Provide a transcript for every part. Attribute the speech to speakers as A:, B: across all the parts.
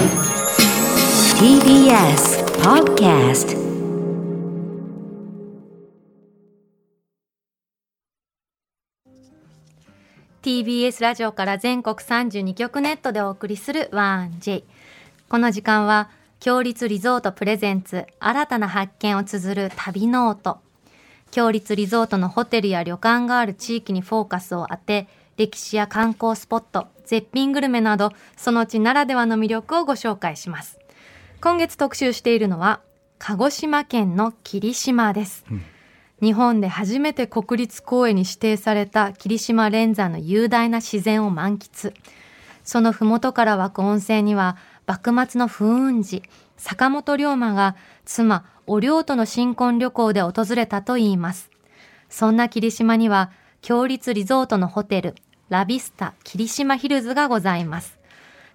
A: TBS Podcast
B: B. S. ラジオから全国32局ネットでお送りする 1J この時間は共立リゾートプレゼンツ新たな発見を綴る旅ノオト共立リゾートのホテルや旅館がある地域にフォーカスを当て歴史や観光スポット絶品グルメなどその地ならではの魅力をご紹介します。今月特集しているのは鹿児島県の霧島です、日本で初めて国立公園に指定された霧島連山の雄大な自然を満喫。その麓から湧く温泉には幕末の風雲児坂本龍馬が妻お龍との新婚旅行で訪れたといいます。そんな霧島には強立リゾートのホテルラビスタ霧島ヒルズがございます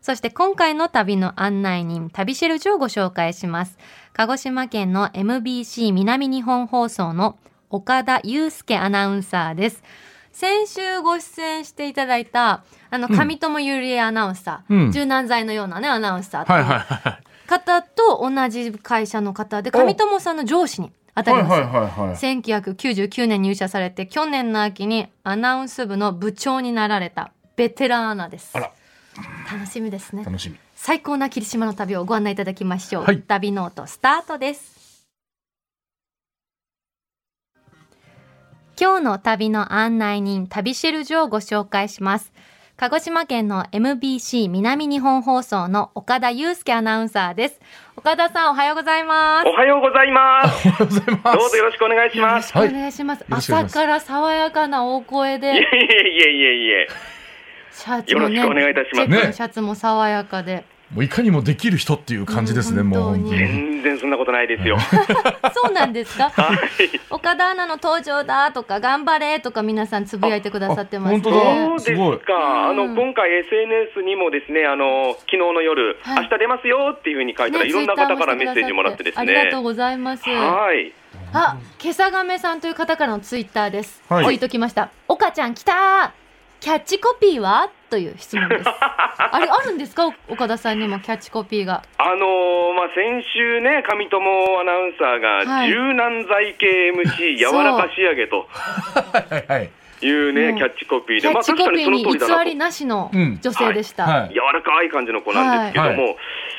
B: そして今回の旅の案内人、旅シェルジュをご紹介します。鹿児島県の MBC 南日本放送の岡田祐介アナウンサーです。先週ご出演していただいた、あの、上友ゆりえアナウンサー、
C: うん
B: 柔軟剤のようなね、アナウンサーって
C: はいはいはい。
B: 方と同じ会社の方で、上友さんの上司に当たります。
C: はいはいはいはい。
B: 1999年入社されて、去年の秋にアナウンス部の部長になられたベテランアナです。楽しみですね。
C: 楽しみ。
B: 最高な霧島の旅をご案内いただきましょう、
C: はい
B: 旅ノートスタートです今日の旅の案内人旅シェルジュをご紹介します鹿児島県の MBC 南日本放送の岡田祐介アナウンサーです。岡田さんおはようございます。
D: おはようございます。どうぞよろしくお願いします。
B: お願いします、
C: よろしくお願いします。
B: 朝から爽やかな大声
D: いえい
B: で
D: えいえいえいえ。
B: シャツもね
D: よろしくお願いいたします。
B: チェックの
C: ね
B: シャツも爽やかで、
C: もういかにもできる人っていう感じですね、
B: うん
C: もう。
D: 全然そんなことないですよ。
B: そうなんですか？
D: はい。
B: 岡田アナの登場だとか頑張れとか皆さんつぶやいてくださってますね。
C: あ本当だ
D: そうですか。あの
B: うん
D: 今回 SNS にもですね、あの昨日の夜、
B: はい
D: 明日出ますよっていうふうに書いたら、
B: ね
D: いろんな方からメッセージもらってですね。
B: ありがとうございます。
D: はい。
B: あ、けさがめさんという方からのツイッターです。
C: はい
B: ツイートきました。岡ちゃん来たーキャッチコピーは？という質問です。あれあるんですか？岡田さんにもキャッチコピーが。
D: あのーまあ先週ね、上友アナウンサーが、
B: はい
D: 柔軟剤系 MC 柔らか仕上げと
C: はいはいはい。
D: いうね、
B: うん
D: キャッチコピーで、
B: キャッチコピーに
D: まあ確かにその通りだな
B: りなしの
C: うん
B: 女性でした。
C: はい。
D: 柔らかい感じの子なんですけども、
C: はい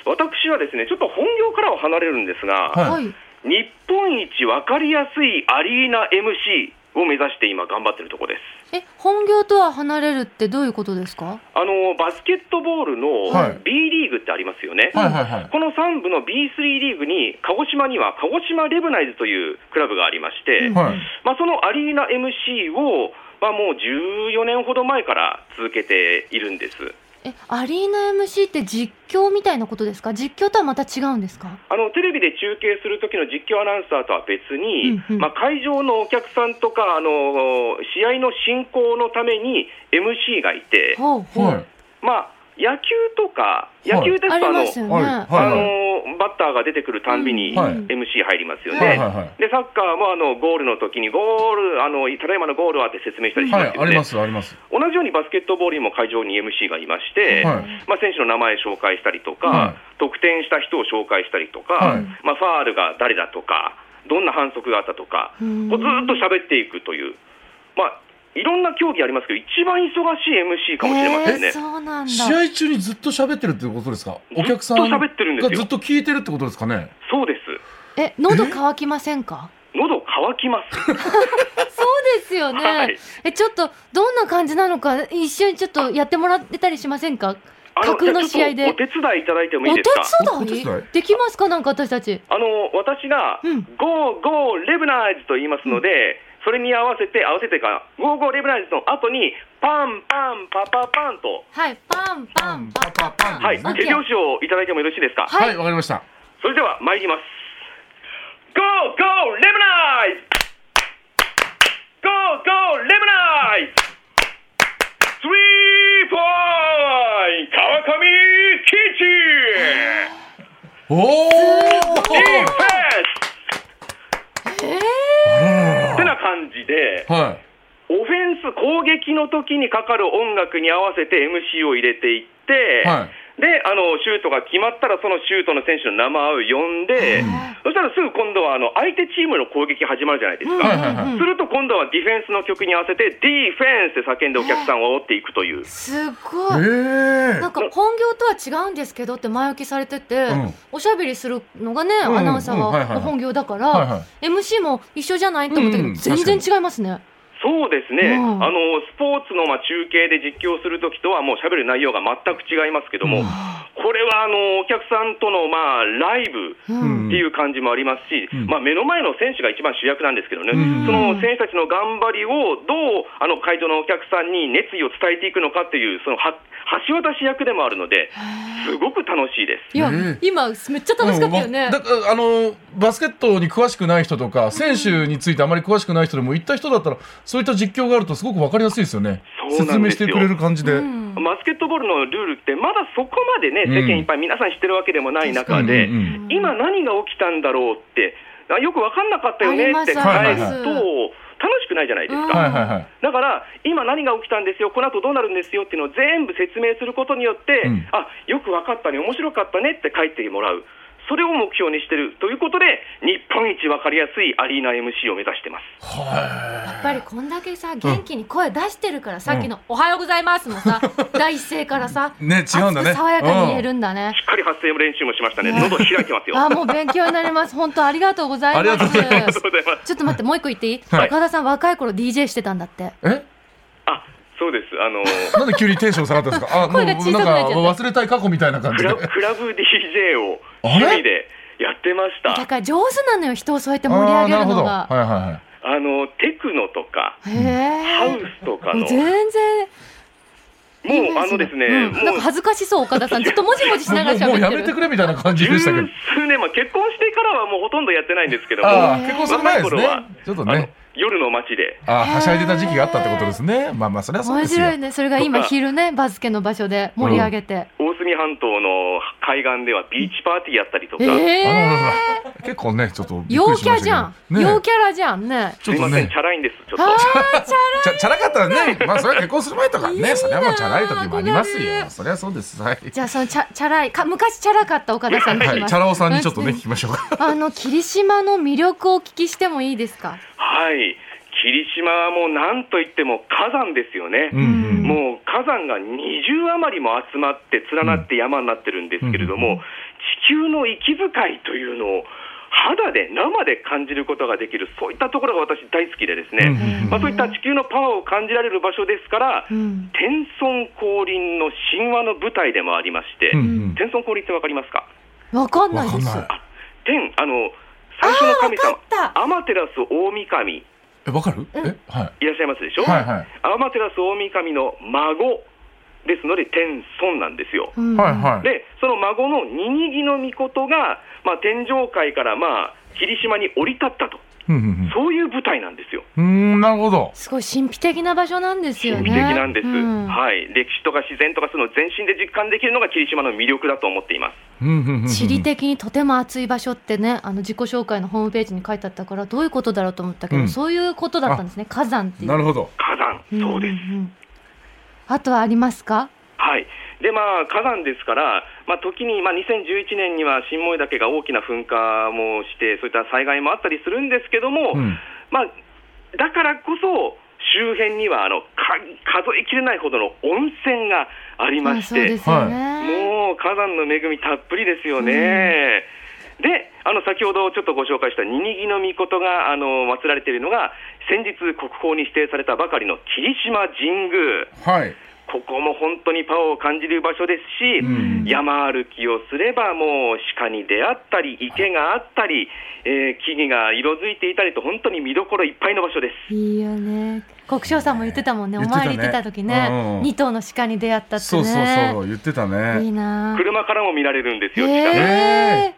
D: 私はですねちょっと本業からは離れるんですが、
C: はい
B: はい。
D: 日本一分かりやすいアリーナ MC を目指して今頑張ってるところです。
B: え、本業とは離れるってどういうことですか？
D: あのバスケットボールの
C: はい
D: B リーグってありますよね。
C: はいはいはい。
D: この3部の B3 リーグに鹿児島には鹿児島レブナイズというクラブがありまして、
B: うん
C: はい。
D: まあ、そのアリーナ MC を、まあ、もう14年ほど前から続けているんです。
B: え、アリーナ MC って実況みたいなことですか？実況とはまた違うんですか？
D: あのテレビで中継する時の実況アナウンサーとは別に、
B: うんうん
D: まあ、会場のお客さんとかあの試合の進行のために MC がいて、
B: ほうほう。
C: はい。
D: まあ、野球とか野球ですとあの、あ
C: はい。
D: のバッターが出てくるたんびに MC 入りますよね。でサッカーもあのゴールの時にゴールあのただいまのゴールはって説明したりしますよね、
C: はい、ありますあります。
D: 同じようにバスケットボールにも会場に MC がいまして、
C: はい。
D: まあ、選手の名前紹介したりとか、
C: はい。
D: 得点した人を紹介したりとか、
C: はい。
D: まあ、ファールが誰だとか、どんな反則があったとか、
B: うん。
D: こうずーっと喋っていくという、まあ、いろんな競技ありますけど、一番忙しい MC かもしれませんね。
B: えーそうなんだ。
C: 試合中にずっと喋ってるってことですか？お客さん
D: ずっと喋ってるんですよ。
C: がずっと聞いてるってことですかね？
D: そうです。
B: え、喉乾きませんか？
D: 喉乾きます。
B: そうですよね。
D: はい。
B: え、ちょっと、どんな感じなのか、一緒にちょっとやってもらってたりしませんか？
D: あ
B: 架空の試合で。
D: お手伝いいただいてもいいですか？
C: お手
B: 伝い？
C: 伝い？
B: できますか？なんか私たち。
D: あの私が、
B: うん。
D: ゴーゴーレブナイズと言いますので、それに合わせて、合わせてか、ゴーゴーレブナイズの後に、パンパンパパパンと、
B: はい、パンパンパパパン。
D: はい、手拍子をいただいてもよろしいですか？
B: はい。
C: はいわかりました。
D: それでは参ります。ゴーゴーレブナイズ！ゴーゴーレブナイズ！スリーポイント川上キッチン
C: おお
D: ディフェンス
B: え
D: ってな感じで、
C: は
D: オフェンス、攻撃の時にかかる音楽に合わせて MC を入れていって、
C: はい
D: で、あの、シュートが決まったら、そのシュートの選手の名前を呼んで、そしたらすぐ今度は、あの、相手チームの攻撃始まるじゃないですか。すると今度はディフェンスの曲に合わせて、ディフェンスで叫んでお客さんを煽っていくという。
B: すご
C: え
B: い。
C: え。
B: なんか本業とは違うんですけどって前置きされてて、
C: うん。
B: おしゃべりするのがね、
C: うん。
B: アナウンサー
C: うん。は
B: 本業だから、MC も一緒じゃないと思ったけど、
C: うん。
B: 全然違いますね。
D: そうですね、
B: うん。
D: あのスポーツのまあ中継で実況するときとは、もう喋る内容が全く違いますけども、
C: うん。
D: これはあのお客さんとのまあライブっていう感じもありますし、
C: うん。
D: まあ、目の前の選手が一番主役なんですけどね、
B: うん。
D: その選手たちの頑張りをどうあの会場のお客さんに熱意を伝えていくのかっていう、そのは橋渡し役でもあるので、すごく楽しいです。
B: いや、
C: ね
B: 今めっちゃ楽しかったよね。
C: うんだからあのバスケットに詳しくない人とか選手についてあまり詳しくない人でも行った人だったらそういった実況があるとすごく分かりやすいですよね。説明してくれる感じで、
B: うん。
D: バスケットボールのルールって、まだそこまでね、
C: うん。
D: 世間いっぱい皆さん知ってるわけでもない中で、今、何が起きたんだろうって、あよく分かんなかったよねって返すと、楽しくないじゃないです
B: うん
D: か。だから、今何が起きたんですよ、この後どうなるんですよっていうのを全部説明することによって、
C: うん
D: あよく分かったね、面白かったねって帰ってもらう。それを目標にしてるということで、日本一分かりやすいアリーナ MC を目指してます。
B: やっぱりこんだけさ元気に声出してるから、さっきの「おはようございます」もさ 第一声からさ
C: ね違うんだね
B: 爽やかに言えるんだね
D: し。っかり発声練習もしましたね、喉開いてますよ。
B: あもう勉強になります。本当ありがとうございます。
C: ありがとうございま
D: ありがとうございます。
B: ちょっと待ってもう一個言っていい、
C: はい
B: 岡田さん若い頃 DJ してたんだって。
C: え？
D: あそうです、あの
C: なんで急にテンション下がったんですか？あもう
B: な
C: んか忘れたい過去みたいな感じで。
D: クラブ DJ を趣味でやってました。
B: だから上手なのよ人をそうやって盛り上げるのが。
C: あー。なるほど。はいはいはい。
D: あのテクノとか、
B: へ
D: ハ
B: え。
D: ウスとかの、
B: もう全然。
D: もうあのですね、
B: うん。
D: もう。
B: なんか恥ずかしそう岡田さん。ずっともじもじしながら
C: もうもうや。めてくれみたいな感じ
D: 十
C: でしたけど。
D: 数年、まあ、結婚してからはもうほとんどやってないんですけども、
C: 結婚する前ですね。ちょっとね
D: 夜の街で、
C: ああはしゃいでた時期があったってことですね。まあまあそれはそう
B: 面
C: ですよ。
B: 白いね。それが今昼ねバスケの場所で盛り上げて。
D: 大隅半島の海岸ではビーチパーティーやったりとか、
B: え
C: あらら
B: え。
C: ら。結構ねちょっとびっく
B: 陽キ
C: りしましたけど。
B: ャじゃん。
C: ね。
B: 陽キャラじゃんね。
C: ちょっと
D: すいません、
C: ね
D: チャラいんです、ちょっと。
B: あーチャ
C: ちゃチャラかったらね。まあそれは結婚する前とか
B: いいな
C: ねそれはもうチャラい時もあります
B: 憧れる
C: よ。それはそうです。はい。
B: じゃあそのチャチャラいか昔チャラかった岡田さんに聞
C: はい
B: きます。
C: チャラ男さんにちょっとね聞きましょうか。
B: あの霧島の魅力をお聞きしてもいいですか？
D: はい、霧島はもうなんといっても火山ですよね。
C: うんうん。
D: もう火山が20余りも集まって連なって山になってるんですけれども、
C: うんうん。
D: 地球の息遣いというのを肌で生で感じることができるそういったところが私大好きでですね、
C: うん
D: まあ、そういった地球のパワーを感じられる場所ですから、
B: うん。
D: 天孫降臨の神話の舞台でもありまして、
C: うんうん。
D: 天孫降臨ってわかりますか？
B: わかんないです。
D: 天あの最初の神様アマテラス大神
C: えわかる？えはい。
D: いらっしゃいますでしょ、
C: はいはい。
D: アマテラス大神の孫ですので天孫なんですよ。
B: うん。
C: はいはい。
D: でその孫のニニギの御事が、まあ、天上界から、まあ、霧島に降り立ったと、
C: うんうん
D: そういう舞台なんですよ。
C: うんなるほど。
B: すごい神秘的な場所なんですよね。
D: 神秘的なんです、
B: うん。
D: はい、歴史とか自然とかそういうのを全身で実感できるのが霧島の魅力だと思っています。
C: うんうんうんうん
B: 地理的にとても熱い場所ってねあの自己紹介のホームページに書いてあったからどういうことだろうと思ったけど、
C: うん。
B: そういうことだったんですね。火山っていう。
C: なるほど。
D: 火山、そうです。
B: んんん。あとはありますか？
D: はいでまあ、火山ですから、まあ、時に、まあ、2011年には新燃岳が大きな噴火もして、そういった災害もあったりするんですけども、
C: うん。
D: まあ、だからこそ、周辺にはあのか数えきれないほどの温泉がありま
B: あ
D: して、もう火山の恵みたっぷりですよね。であの先ほどちょっとご紹介したニニギの御事があの祀られているのが、先日、国宝に指定されたばかりの霧島神宮。
C: はい
D: ここも本当にパワーを感じる場所ですし、
C: うん。
D: 山歩きをすればもう鹿に出会ったり、池があったり、えー木々が色づいていたりと、本当に見どころいっぱいの場所です。
B: いいよね。国生さんも言ってたもんね。お参り行ってた時ね。
C: うん
B: 二頭の鹿に出会ったってね。
C: そうそうそう言ってた
B: いい
C: ね
B: な。
D: 車からも見られるんですよ、
B: え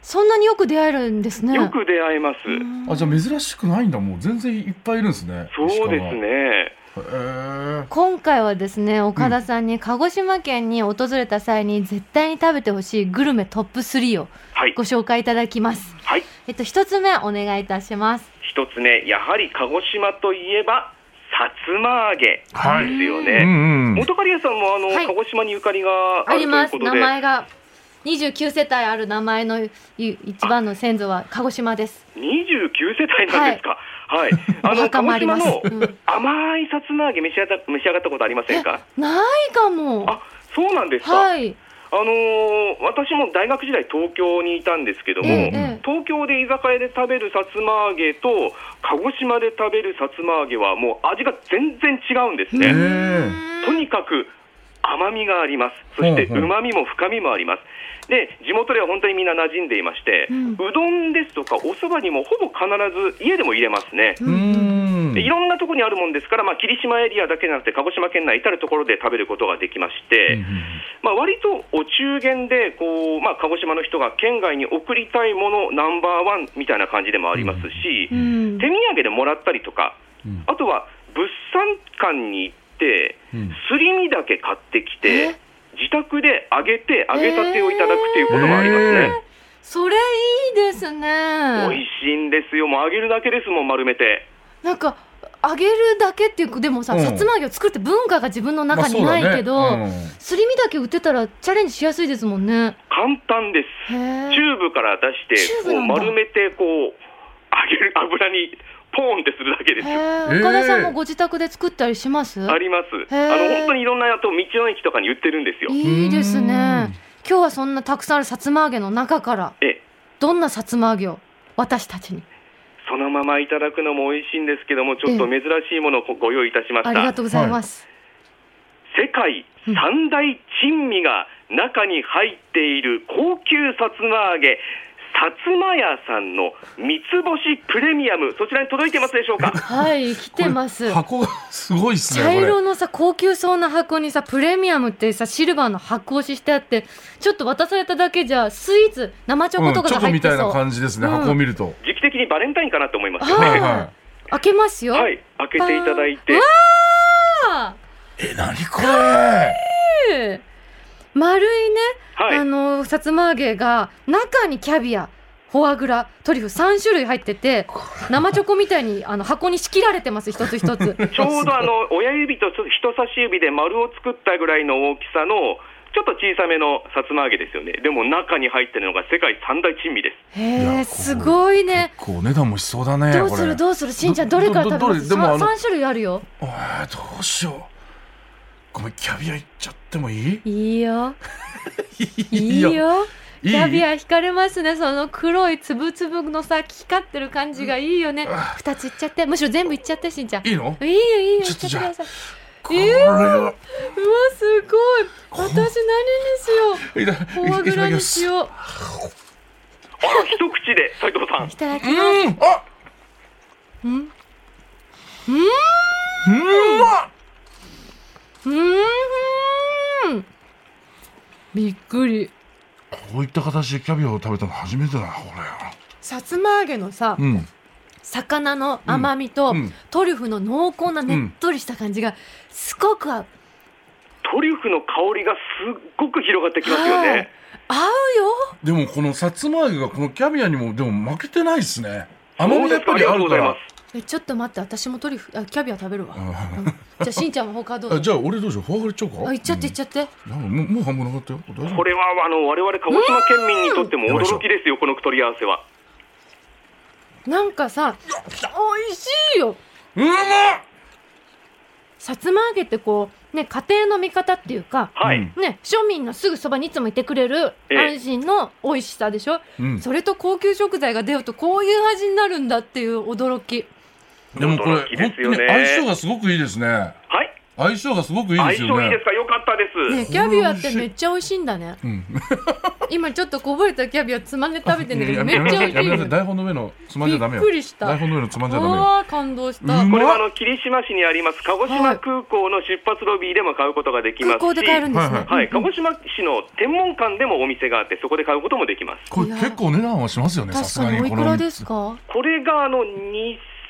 B: そんなによく出会えるんですね。
D: よく出会えます。
C: あじゃあ珍しくないんだ。もう全然いっぱいいるんですね
D: そうですね。
B: 今回はですね岡田さんに鹿児島県に訪れた際に絶対に食べてほしいグルメトップ3を
D: はい。
B: ご。紹介いただきます。
D: はい。
B: えっと一つ目お願いいたします。
D: 一つ目、やはり鹿児島といえば、つま揚げですよね。
C: うんうん
D: 元刈谷さんもあの、
B: はい。
D: 鹿児島にゆかりがあるという
B: あります。名前が29世帯ある名前のい一番の先祖は鹿児島です。
D: 29世帯なんですか。はい。あ
B: お
D: の鹿児島の
B: うん
D: 甘いさつま揚げ召し上がった召し上がったことありませんか？
B: ないかも
D: あ、そうなんですか。
B: はい
D: あのー私も大学時代東京にいたんですけども、
B: ええええ
D: 東京で居酒屋で食べるさつま揚げと鹿児島で食べるさつま揚げはもう味が全然違うんですね。とにかく甘みがあります。そして旨みも深みもあります。で、地元では本当にみんな馴染んでいまして、
B: う
D: うんどんですとかお蕎麦にもほぼ必ず家でも入れますね。いろんなところにあるもんですから、まあ、霧島エリアだけじゃなくて、鹿児島県内至るところで食べることができまして、まあ、割とお中元でこう、まあ、鹿児島の人が県外に送りたいものナンバーワンみたいな感じでもありますし、
B: うん。
D: 手土産でもらったりとか、
C: うん。
D: あとは物産館に行っすり身だけ買ってき
B: え？
D: て、自宅で揚げて、揚げたてをいただくということもありますね。
B: それいいです
D: 美
B: ね
D: 味しいんですよ、もう揚げるだけですもん、丸めて。
B: なんか揚げるだけっていうでもさ、
C: うん。
B: さつま揚げを作るって文化が自分の中にないけど、
C: まあそうだね。
B: すり身だけ売ってたらチャレンジしやすいですもんね。
D: 簡単です。チューブから出して、こう丸めて、こう、揚げる油にポーンってするだけですよ。
B: 岡田さんもご自宅で作ったりします、
D: あります。あの、本当にいろんな、あと道の駅とかに売ってるんですよ。
B: いいです
C: うん
B: ね。今日はそんなたくさんあるさつま揚げの中から
D: ええ、
B: どんなさつま揚げを私たちに？
D: そのままいただくのも美味しいんですけども、ちょっと珍しいものをご用意いたしました。
B: ありがとうございます、
D: 世界三大珍味が中に入っている高級さつま揚げ、さつま屋さんの三つ星プレミアム、そちらに届いてますでしょうか？
B: はい来てます。
C: 箱がすごいっすね
B: 茶色のさ高級そうな箱にさプレミアムってさシルバーの箱押ししてあってちょっと渡されただけじゃスイーツ生チョコとかが
C: う。んチョコみたいな
B: 入ってそう、
C: 感じですね、
B: うん。
C: 箱を見ると。
D: 時期的にバレンタインかなと思いますよ。ね。
B: はい。
C: は
B: 開けますよ、
D: はい、開けていただいて。
B: わ。あ
C: いえ何これ？
B: え丸いね、
D: はい。
B: あのさつま揚げが中にキャビアフォアグラトリュフ3種類入ってて生チョコみたいにあの箱に仕切られてます一つ一つ。
D: ちょうどあの親指と人差し指で丸を作ったぐらいの大きさの、ちょっと小さめのさつま揚げですよね。でも中に入ってるのが世界三大珍味です。
B: へえすごいね。
C: こうお値段もしそうだね
B: どうするどうする？しんちゃんどれから食べ
C: どど
B: ます
C: どれでもあの
B: 3, 種類あるよ。
C: えーどうしよう。ごめんキャビアいっちゃってもいい？
B: いいよ。
C: い
B: いいよ。キャビア惹かれますね。その黒いつぶつぶのさ光ってる感じがいいよね。二ついっちゃってむしろ全部いっちゃってしんちゃん。
C: いいの？
B: いいよいいよいっ
C: ちょっと
B: ちゃってください。
C: これは。
B: うわすごい。私何にしよう。フォアグラにしよう。
D: あ、一口で、斉藤さん。
B: い。ただき
C: う
B: ます。
C: ん。あ！
B: うん。
C: うん。まっ！
B: うーんびっくり。
C: こういった形でキャビアを食べたの初めてだなこ
B: さつま揚げのさ
C: れうん。
B: 魚の甘みと、
C: うん。
B: トリュフの濃厚なねっとりした感じがすごく合う。
D: トリュフの香りがすっごく広がってきますよ
B: はい。
D: ね。
B: 合うよ。
C: でもこのさつま揚げがこのキャビアにもでも負けてないですね。甘みがやっぱ
D: りがとう
C: りあるから
D: ございます。
B: えちょっと待って私もトリュフあキャビア食べるわ、
C: あ
B: うん。じゃあしんちゃんも他どう？ぞ
C: あじゃあ俺どうしよう？フォアグラいっちゃおうか？
B: あいっちゃっていっちゃって、
C: うんもうもう半分なかったよ。大丈夫？
D: これはあの我々鹿児島県民にとっても驚きですよ、この取り合わせは。
B: なんかさ美味しいよ。
C: うまっ！
B: さつま揚げってこうね家庭の味方っていうか
D: はい。
C: うん
B: ね庶民のすぐそばにいつもいてくれる
D: ええ。
B: 安心の美味しさでしょ、
C: うん。
B: それと高級食材が出るとこういう味になるんだっていう驚き
C: でもこれ
D: 驚きで
C: 本当に
D: すよね
C: 相性がすごくいいですね。
D: はい。
C: 相性がすごくいい
D: 相
C: ですよね。
D: 性いいですか？よかったです。
B: ねキャビアってめっちゃ美味しいんだね。
C: うん。
B: 今ちょっとこぼれたキャビアつまんで食べてんだけど
C: や
B: めっちゃ美味しい。
C: やめなさい
B: ね
C: 台本の上のつまんじゃダメよ。
B: びっくりした。
C: 台本の上のつまんじゃダメよ。
B: ああ感動した。
C: うん
D: これはあの霧島市にあります鹿児島空港の出発ロビーでも買うことができますし、
B: 空港で買えるんですね、
C: はい
D: 鹿児島市の天文館でもお店があって、そこで買うこともできます。
C: これ結構値段はしますよねさ
B: 確
C: すが
B: かにおいくら
C: にこの
B: ですか？
D: これがあの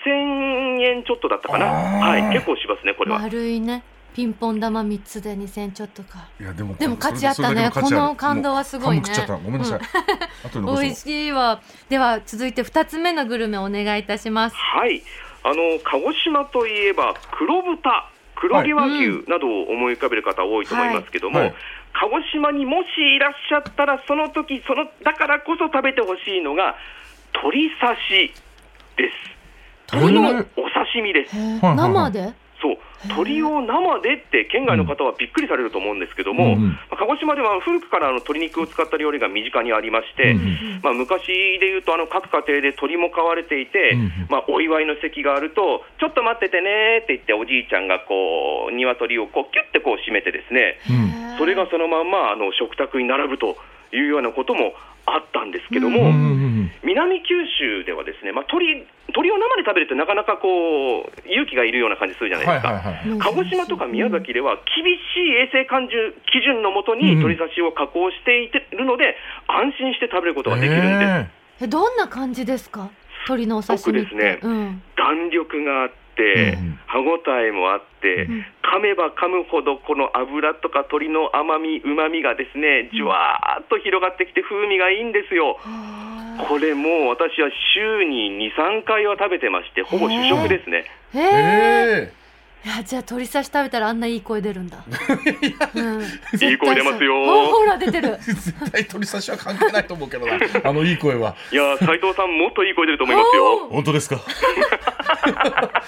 D: 2000円ちょっとだったかな、はい、結構しますね、これは。
B: 丸いね。ピンポン玉3つで2000ちょっとか。
C: いやでも
B: でも価値あったね。この感動はすごいね。
C: もう半分食っちゃった。ごめんなさい、う
B: 美味しいわ。では続いて2つ目のグルメお願いいたします。
D: はい。あの鹿児島といえば黒豚、黒毛和牛などを思い浮かべる方多いと思いますけども、
C: はい。はい。
D: 鹿児島にもしいらっしゃったら、その時そのだからこそ食べてほしいのが鶏刺しです。
C: 鳥の
D: お刺身です。
B: 生で？
D: そう。鶏を生でって県外の方はびっくりされると思うんですけども、鹿児島では古くからあの鶏肉を使った料理が身近にありまして、
C: うん
D: まあ、昔でいうとあの各家庭で鶏も飼われていて、
C: うん
D: まあ、お祝いの席があるとちょっと待っててねって言っておじいちゃんがこう鶏をこうキュッてこう締めてですね
C: うん。
D: それがそのまんまあの食卓に並ぶというようなこともあったんですけども、南九州ではですね、まあ、鶏鶏を生で食べるとなかなかこう勇気がいるような感じするじゃないですか。
C: はいはいはい
D: 鹿児島とか宮崎では厳しい衛生管理基準のもとに
C: うん。
D: 鶏刺しを加工していてるので、安心して食べることができるんです。
C: え
B: えどんな感じですか？鶏のお刺身って。
D: 僕ですね
B: うん、
D: 弾力があって、
C: うん
D: 歯ごたえもあって、
B: うん。
D: 噛めば噛むほどこの油とか鶏の甘み、うまみがですね、じゅわーっと広がってきて風味がいいんですよ。
B: へ
D: これもう私は週に2、3回は食べてまして、ほぼ主食ですね。
B: ー。へ
C: え
B: えいやじゃあ鶏刺し食べたらあんないい声出るんだ、うん、
D: いい声出ますよ。
B: あほら出てる。
C: 絶対鳥刺しは関係ないと思うけどな。あのいい声は。い
D: やー、斉藤さん、もっといい声出ると思いますよ。
C: 本当ですか？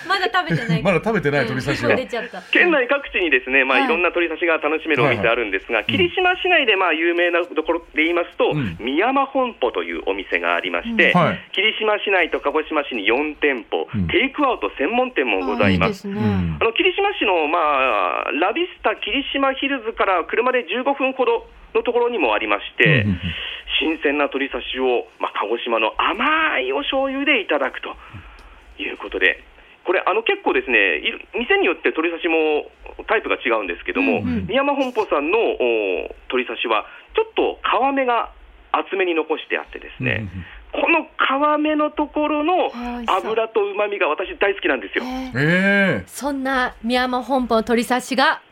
B: まだ食べてない。
C: まだ食べてない鳥刺しは。
B: うん出ちゃった。
D: 県内各地にですね、まあ、
B: はい。
D: いろんな鶏刺しが楽しめるお店あるんですが、霧島市内でまあ有名なところで言いますと、
C: うん。
D: 三山本舗というお店がありまして、
C: うん。はい。
D: 霧島市内と鹿児島市に4店舗、
C: うん。
D: テイクアウト専門店もございます。
B: あいいですね、
C: うん
D: あの霧島市の、まあ、ラビスタ霧島ヒルズから車で15分ほどのところにもありまして、
C: うんうんうん。
D: 新鮮な鶏刺しを、まあ、鹿児島の甘いお醤油でいただくということで、これ、あの結構ですね、店によって鶏刺しもタイプが違うんですけども、
B: うんうん。
D: 宮山本舗さんのお鶏刺しは、ちょっと皮目が厚めに残してあってですね、この皮目のところの油とうまみが私大好きなんですよ。
B: えー。
C: ええ。
B: そんな宮山本舗の鶏刺しが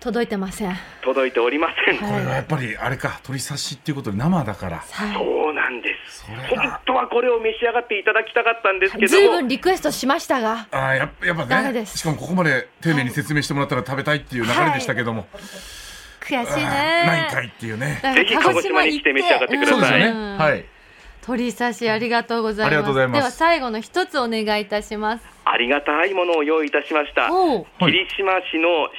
B: 届いてません。
D: 届いておりません。
C: これはやっぱりあれか鳥刺しっていうことで生だから。
B: はい。
D: そうなんです。本
C: が。
D: 当はこれを召し上がっていただきたかったんですけども。
B: ずいぶん、リクエストしましたが。
C: あーやっぱやっぱね
B: ダメです。
C: しかもここまで丁寧に説明してもらったら食べたいっていう流れでしたけども、
B: 悔しいね。
C: ないんかいっていうね。
D: ぜひ鹿児島に来て召し上がってください。
C: そうですよね、
B: うん。
C: はい
B: 鶏刺しありがとうございます。
C: ありがとうございます。
B: では最後の一つお願いいたします。
D: ありがたいものを用意いたしました。霧島市の老舗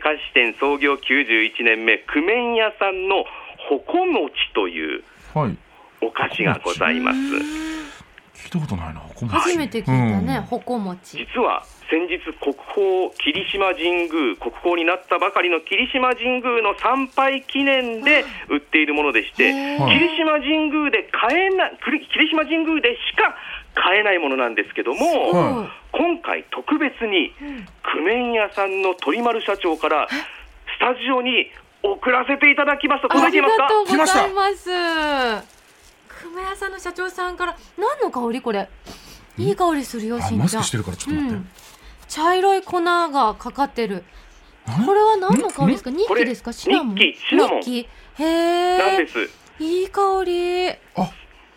D: 菓子店創業91年目、久麺屋さんのほこもちという
C: はい。
D: お菓子がございます。
C: 聞いたことないなここも。
B: 初めて聞いたね、
C: うん。
B: ほこもち。
D: 実は先日、国宝霧島神宮、国宝になったばかりの霧島神宮の参拝記念で売っているものでして、霧島神宮で買えない、霧霧島神宮でしか買えないものなんですけども、
C: は
D: 今回特別に久麺屋さんの鳥丸社長からスタジオに送らせていただきました。
B: あり
D: 届いていますか？
B: がとうございます。久米屋さんの社長さんから何の香りこれ？いい香りするよ
C: あ
B: しんちゃん
C: マスクしてるからちょっと待って、
B: うん。茶色い粉がかかってる。
C: 何
B: これは何の香りですか？ニッ
D: これ
B: キですか？シナモン？
D: ニッキシナモン。
B: ニッキへえ。いい香り。
C: あ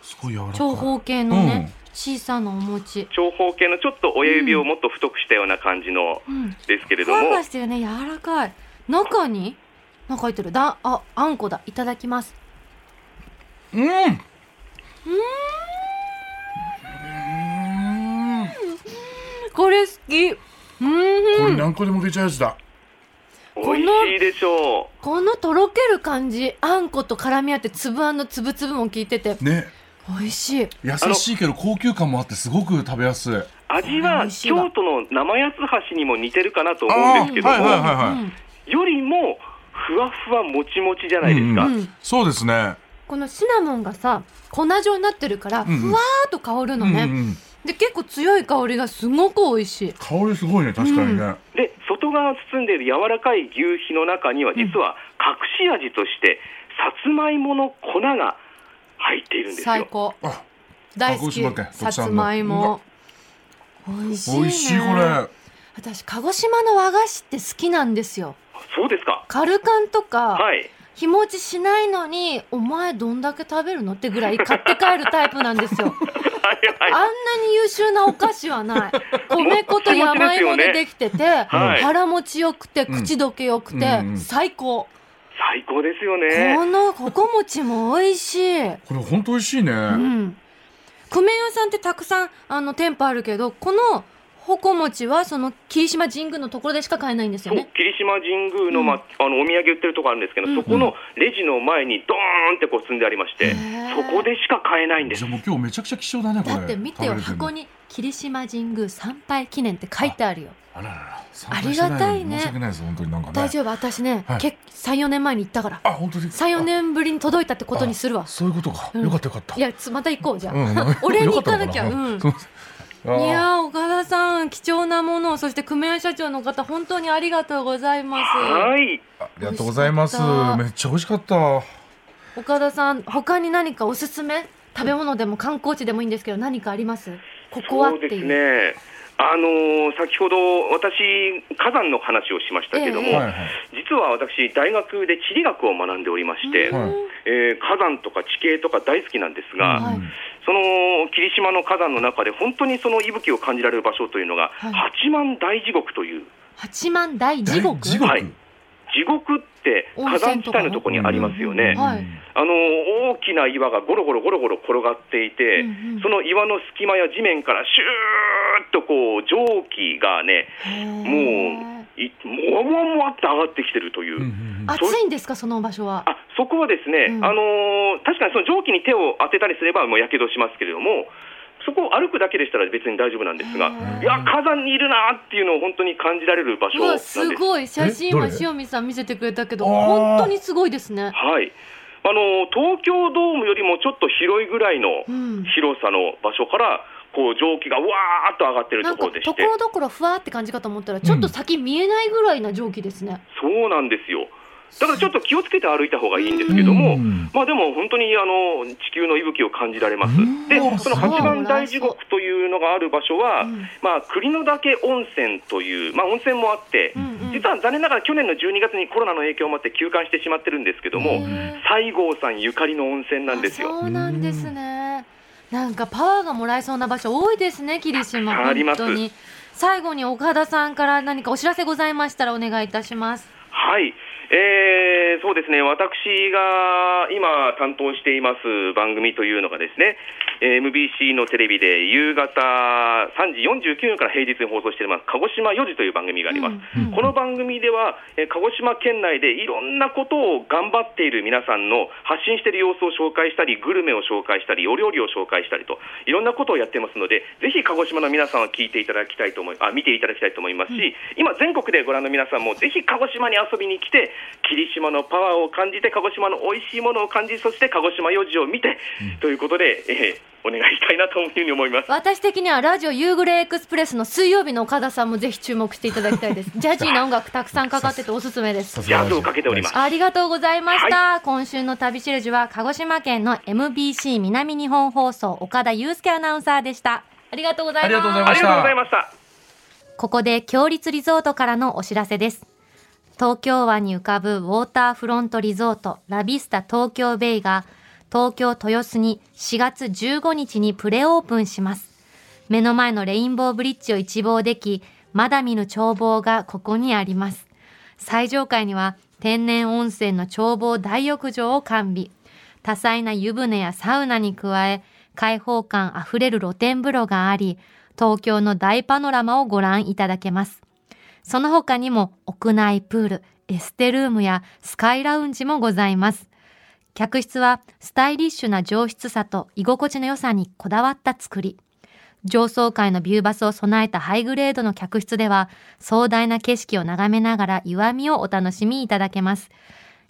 C: すごい柔らかい。
B: 長方形のね、小さなお餅。
D: 長方形のちょっと親指をもっと太くしたような感じの
B: うん。
D: ですけれども、
B: ふわふわしてるね柔らかい。中になんか入ってる。だああんこだ。いただきます。
C: うんうん
B: これ好き。うん。
C: れ何個でもいけちゃうやつだ。
B: この
D: 美味しいでしょう。
B: このとろける感じ。あんこと絡み合って粒あんの粒々も効いてて。
C: ね。
B: 美味しい。
C: 優しいけど高級感もあってすごく食べやすい。
D: 味は京都の生八つ橋にも似てるかなと思うんですけども、
C: はいはいはいはい。
B: うん。
D: よりもふわふわもちもちじゃないですか。
C: うん
B: うん。
C: そうですね
B: このシナモンがさ粉状になってるから
C: んうん。
B: ふわーっと香るのね、
C: うんうん
B: で結構強い香りがすごく美味しい。
C: 香りすごいね確かにね、
D: で外側を包んでいる柔らかい牛皮の中には実は隠し味としてさつまいもの粉が入っているんですよ。
B: 最高。
C: あ
B: 大好きさつまいも。美味しいね。
C: 美味しいこれ。
B: 私鹿児島の和菓子って好きなんですよ。
D: そうですか。
B: カルカンとか、
D: はい。
B: 日持ちしないのにお前どんだけ食べるのってぐらい買って帰るタイプなんですよ あんなに優秀なお菓子はない。米粉と山芋でできてて、
D: はい
B: 腹持ちよくて、口どけよくて、
C: うんうん
B: 最高。
D: 最高ですよね。
B: このここ餅も美味しい。
C: これ本当美味しいね。
B: うん。久米屋さんってたくさんあの店舗あるけど、このほこ餅はその霧島神宮のところでしか買えないんですよね。
D: 霧島神宮の,、まあ、あのお土産売ってるとこあるんですけど、
B: うん
D: そこのレジの前にドーンってこう積んでありまして、そこでしか買えないんです
C: じゃあもう今日めちゃくちゃ貴重だねこれ。
B: だって見てよ、箱。に霧島神宮参拝記念って書いてあるよ。
C: あららら。
B: ありがたいね
C: 申し訳ないです本当になんかね。
B: 大丈夫、私ね、
C: はい
B: け3、4年前に行ったから。
C: あ本当に
B: ？3、4年ぶりに届いたってことにするわ
C: あ。そういうことか。
B: うん
C: よかったよかった。
B: いや、つまた行こうじゃあ。
C: うん、
B: 俺 に行かなきゃうん
C: すい
B: やー岡田さん貴重なものをそして久米屋社長の方本当にありがとうございます。
D: はい。
C: ありがとうございます。めっちゃ美味しかった。
B: 岡田さん他に何かおすすめ？食べ物でも観光地でもいいんですけど何かあります？ここはっ
D: そうです
B: ていう。
D: ね。あのー先ほど私、火山の話をしましたけども、
B: ええ。
C: はいはい。
D: 実は私、大学で地理学を学んでおりまして、
C: はい。
D: えー火山とか地形とか大好きなんですが、
B: はい
D: その霧島の火山の中で本当にその息吹を感じられる場所というのが、
B: はい。
D: 八幡大地獄という、
B: 八幡大地獄？
D: はい。地獄って火山地帯のところにありますよね。
B: はい
D: あの大きな岩がゴロゴロゴロゴロ転がっていて、
B: うんうん
D: その岩の隙間や地面からシューッとこう蒸気がね、もう、いもわもわもわって上がってきてるという。
C: うんうんうん
B: 暑いんですかその場所は
D: あそこはですね、
B: うん
D: あのー確かにその蒸気に手を当てたりすればもうやけどしますけれども、そこを歩くだけでしたら別に大丈夫なんですが、いや、火山にいるなっていうのを本当に感じられる場所なんです。
B: すごい。写真は塩見さん見せてくれたけど本当にすごいですね。
D: はい。あの東京ドームよりもちょっと広いぐらいの
B: うん。
D: 広さの場所から、こう蒸気がわーっと上がってるところでして、
B: ところどころふわーって感じかと思ったらちょっと先見えないぐらいな蒸気ですね、
D: そうなんですよ。だからちょっと気をつけて歩いた方がいいんですけども、
C: うん
D: まあでも本当にあの地球の息吹を感じられます
C: うん。
D: で
C: あ、
D: その八幡大地獄というのがある場所は、
B: うん
D: まあ栗の岳温泉という、まあ温泉もあって、実は残念ながら去年の12月にコロナの影響もあって休館してしまってるんですけども、西郷さんゆかりの温泉なんです
B: あ
D: よ。
B: そうなんですね。なんかパワーがもらえそうな場所多いですね、霧島。
D: あります。
B: 最後に岡田さんから何かお知らせございましたらお願いいたします。
D: はい、えーそうですね、私が今担当しています番組というのがですね、えー MBC のテレビで夕方3時49分から平日に放送しています、鹿児島4時という番組があります。
B: うんうん。
D: この番組では、えー鹿児島県内でいろんなことを頑張っている皆さんの発信している様子を紹介したり、グルメを紹介したり、お料理を紹介したりと、いろんなことをやってますので、ぜひ鹿児島の皆さんは聞いていただきたいと思い、あ見ていただきたいと思いますし、今、全国でご覧の皆さんも、ぜひ鹿児島に遊びに来て、霧島のパワーを感じて、鹿児島の美味しいものを感じ、そして鹿児島4時を見て、ということで、えーお願いしたいなというふうに思います。
B: 私的にはラジオ夕暮れエクスプレスの水曜日の岡田さんもぜひ注目していただきたいです。ジャジーな音楽たくさんかかってておすすめです。
D: ジャズをかけております。
B: ありがとうございました。今週の旅しるじは鹿児島県の MBC 南日本放送岡田祐介アナウンサーでした。ありがとうございます。
C: ありがとうございました
D: ありがとうございました。
B: ここで強立リゾートからのお知らせです。東京湾に浮かぶウォーターフロントリゾートラビスタ東京ベイが東京豊洲に4月15日にプレオープンします。目の前のレインボーブリッジを一望でき、まだ見ぬ眺望がここにあります。最上階には天然温泉の眺望大浴場を完備。多彩な湯船やサウナに加え、開放感あふれる露天風呂があり、東京の大パノラマをご覧いただけます。その他にも屋内プール、エステルームやスカイラウンジもございます。客室はスタイリッシュな上質さと居心地の良さにこだわった作り。上層階のビューバスを備えたハイグレードの客室では壮大な景色を眺めながら湯あみをお楽しみいただけます。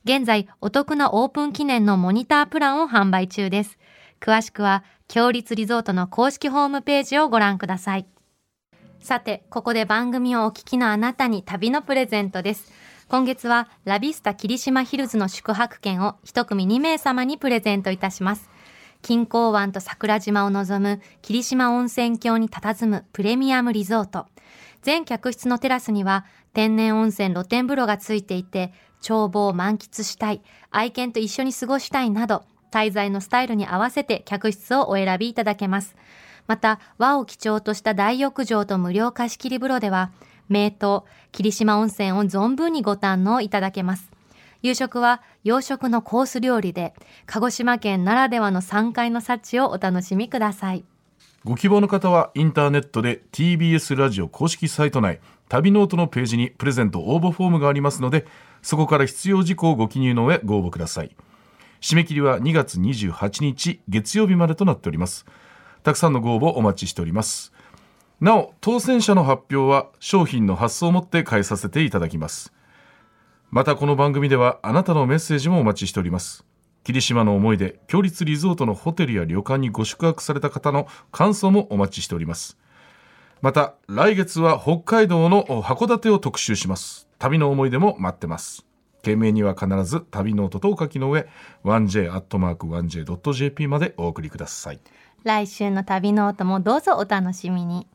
B: 現在お得なオープン記念のモニタープランを販売中です。詳しくは、強立リゾートの公式ホームページをご覧ください。さて、ここで番組をお聞きのあなたに旅のプレゼントです。今月はラビスタ霧島ヒルズの宿泊券を一組2名様にプレゼントいたします。金港湾と桜島を望む霧島温泉郷に佇むプレミアムリゾート。全客室のテラスには天然温泉露天風呂がついていて、眺望を満喫したい、愛犬と一緒に過ごしたいなど、滞在のスタイルに合わせて客室をお選びいただけます。また、和を基調とした大浴場と無料貸し切り風呂では、名湯、霧島温泉を存分にご堪能いただけます。夕食は洋食のコース料理で、鹿児島県ならではの3階の幸をお楽しみください。
C: ご希望の方はインターネットで TBS ラジオ公式サイト内旅ノオトのページにプレゼント応募フォームがありますのでそこから必要事項をご記入の上ご応募ください締め切りは2月28日月曜日までとなっておりますたくさんのご応募お待ちしております。なお当選者の発表は賞品の発送をもって代えさせていただきます。またこの番組ではあなたのメッセージもお待ちしております。霧島の思い出共立リゾートのホテルや旅館にご宿泊された方の感想もお待ちしております。また来月は北海道の函館を特集します。旅の思い出も待ってます。件名には必ず旅ノオトとお書きの上 1j.1j.jp までお送りください。
B: 来週の旅ノオトもどうぞお楽しみに。